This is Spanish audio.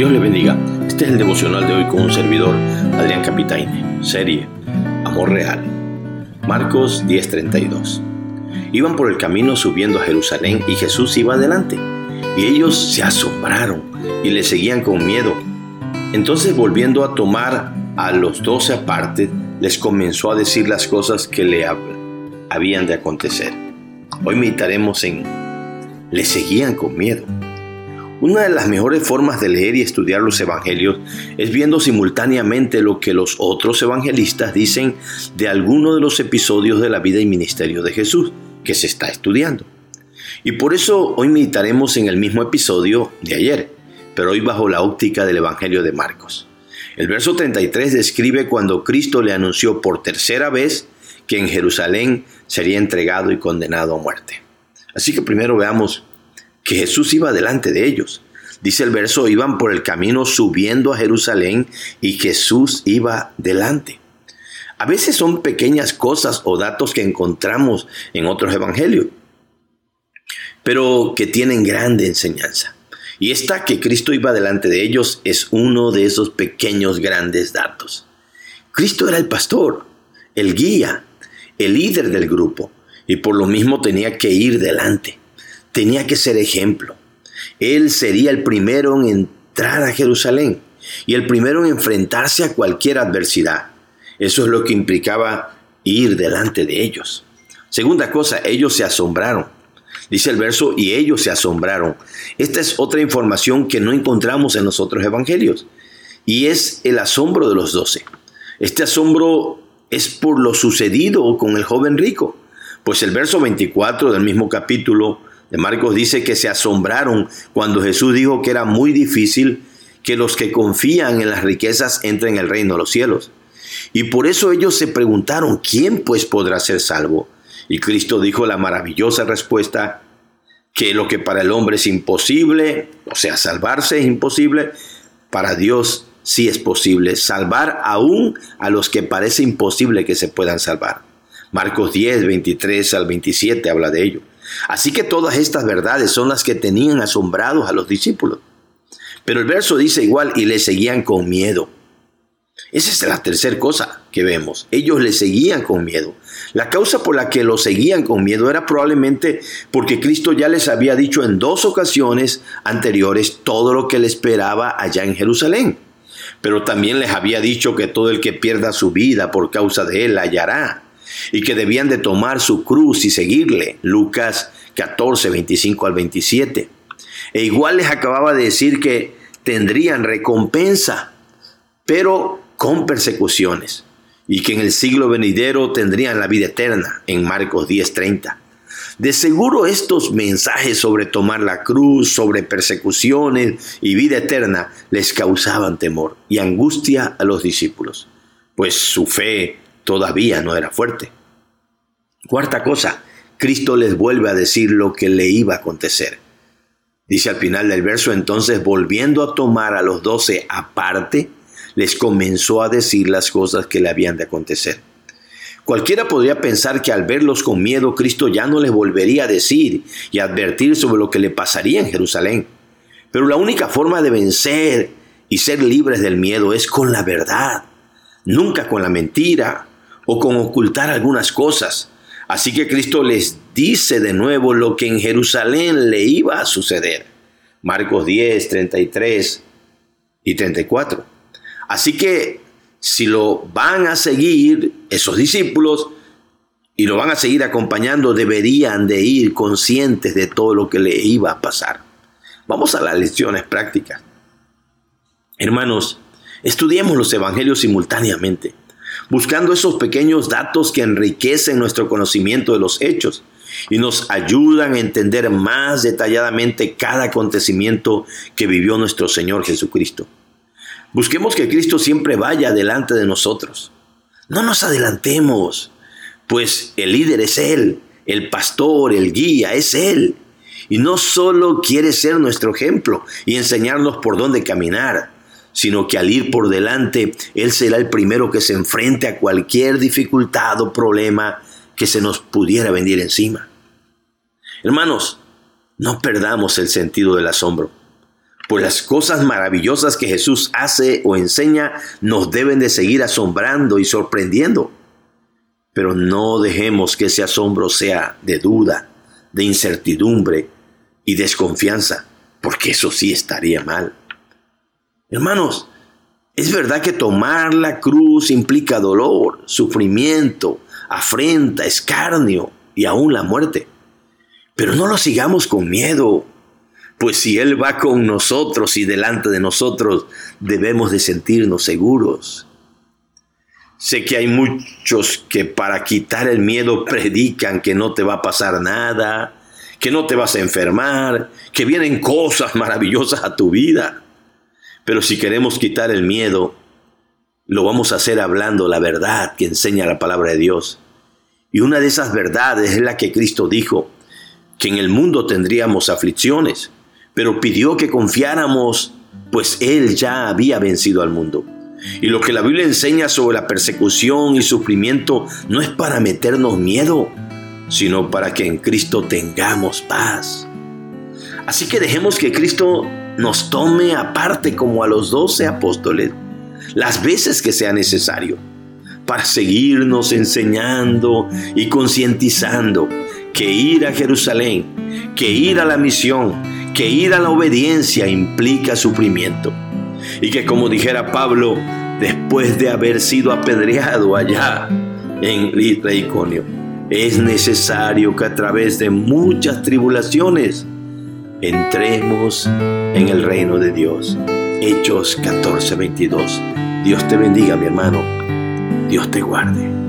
Dios le bendiga. Este es el devocional de hoy con un servidor, Adrián Capitaine. Serie Amor Real. Marcos 10:32. Iban por el camino subiendo a Jerusalén y Jesús iba adelante. Y ellos se asombraron y le seguían con miedo. Entonces volviendo a tomar a los doce aparte, les comenzó a decir las cosas que le habían de acontecer. Hoy meditaremos en le seguían con miedo. Una de las mejores formas de leer y estudiar los evangelios es viendo simultáneamente lo que los otros evangelistas dicen de alguno de los episodios de la vida y ministerio de Jesús que se está estudiando. Y por eso hoy meditaremos en el mismo episodio de ayer, pero hoy bajo la óptica del Evangelio de Marcos. El verso 33 describe cuando Cristo le anunció por tercera vez que en Jerusalén sería entregado y condenado a muerte. Así que primero veamos que Jesús iba delante de ellos. Dice el verso, iban por el camino subiendo a Jerusalén y Jesús iba delante. A veces son pequeñas cosas o datos que encontramos en otros evangelios, pero que tienen grande enseñanza. Y esta que Cristo iba delante de ellos es uno de esos pequeños grandes datos. Cristo era el pastor, el guía, el líder del grupo, y por lo mismo tenía que ir delante tenía que ser ejemplo. Él sería el primero en entrar a Jerusalén y el primero en enfrentarse a cualquier adversidad. Eso es lo que implicaba ir delante de ellos. Segunda cosa, ellos se asombraron. Dice el verso, y ellos se asombraron. Esta es otra información que no encontramos en los otros evangelios. Y es el asombro de los doce. Este asombro es por lo sucedido con el joven rico. Pues el verso 24 del mismo capítulo Marcos dice que se asombraron cuando Jesús dijo que era muy difícil que los que confían en las riquezas entren en el reino de los cielos. Y por eso ellos se preguntaron, ¿quién pues podrá ser salvo? Y Cristo dijo la maravillosa respuesta, que lo que para el hombre es imposible, o sea, salvarse es imposible, para Dios sí es posible, salvar aún a los que parece imposible que se puedan salvar. Marcos 10, 23 al 27 habla de ello. Así que todas estas verdades son las que tenían asombrados a los discípulos. Pero el verso dice igual y le seguían con miedo. Esa es la tercera cosa que vemos. Ellos le seguían con miedo. La causa por la que lo seguían con miedo era probablemente porque Cristo ya les había dicho en dos ocasiones anteriores todo lo que le esperaba allá en Jerusalén. Pero también les había dicho que todo el que pierda su vida por causa de él la hallará y que debían de tomar su cruz y seguirle. Lucas 14, 25 al 27. E igual les acababa de decir que tendrían recompensa, pero con persecuciones, y que en el siglo venidero tendrían la vida eterna, en Marcos 10:30. De seguro estos mensajes sobre tomar la cruz, sobre persecuciones y vida eterna les causaban temor y angustia a los discípulos, pues su fe todavía no era fuerte. Cuarta cosa, Cristo les vuelve a decir lo que le iba a acontecer. Dice al final del verso, entonces volviendo a tomar a los doce aparte, les comenzó a decir las cosas que le habían de acontecer. Cualquiera podría pensar que al verlos con miedo, Cristo ya no les volvería a decir y advertir sobre lo que le pasaría en Jerusalén. Pero la única forma de vencer y ser libres del miedo es con la verdad, nunca con la mentira o con ocultar algunas cosas. Así que Cristo les dice de nuevo lo que en Jerusalén le iba a suceder. Marcos 10, 33 y 34. Así que si lo van a seguir esos discípulos y lo van a seguir acompañando, deberían de ir conscientes de todo lo que le iba a pasar. Vamos a las lecciones prácticas. Hermanos, estudiemos los evangelios simultáneamente buscando esos pequeños datos que enriquecen nuestro conocimiento de los hechos y nos ayudan a entender más detalladamente cada acontecimiento que vivió nuestro Señor Jesucristo. Busquemos que Cristo siempre vaya delante de nosotros. No nos adelantemos, pues el líder es Él, el pastor, el guía es Él. Y no solo quiere ser nuestro ejemplo y enseñarnos por dónde caminar, sino que al ir por delante, Él será el primero que se enfrente a cualquier dificultad o problema que se nos pudiera venir encima. Hermanos, no perdamos el sentido del asombro, pues las cosas maravillosas que Jesús hace o enseña nos deben de seguir asombrando y sorprendiendo. Pero no dejemos que ese asombro sea de duda, de incertidumbre y desconfianza, porque eso sí estaría mal. Hermanos, es verdad que tomar la cruz implica dolor, sufrimiento, afrenta, escarnio y aún la muerte. Pero no lo sigamos con miedo, pues si Él va con nosotros y delante de nosotros, debemos de sentirnos seguros. Sé que hay muchos que para quitar el miedo predican que no te va a pasar nada, que no te vas a enfermar, que vienen cosas maravillosas a tu vida. Pero si queremos quitar el miedo, lo vamos a hacer hablando la verdad que enseña la palabra de Dios. Y una de esas verdades es la que Cristo dijo, que en el mundo tendríamos aflicciones, pero pidió que confiáramos, pues Él ya había vencido al mundo. Y lo que la Biblia enseña sobre la persecución y sufrimiento no es para meternos miedo, sino para que en Cristo tengamos paz. Así que dejemos que Cristo nos tome aparte como a los doce apóstoles, las veces que sea necesario, para seguirnos enseñando y concientizando que ir a Jerusalén, que ir a la misión, que ir a la obediencia implica sufrimiento. Y que como dijera Pablo, después de haber sido apedreado allá en Litra Iconio, es necesario que a través de muchas tribulaciones entremos en el reino de Dios. Hechos 14:22. Dios te bendiga, mi hermano. Dios te guarde.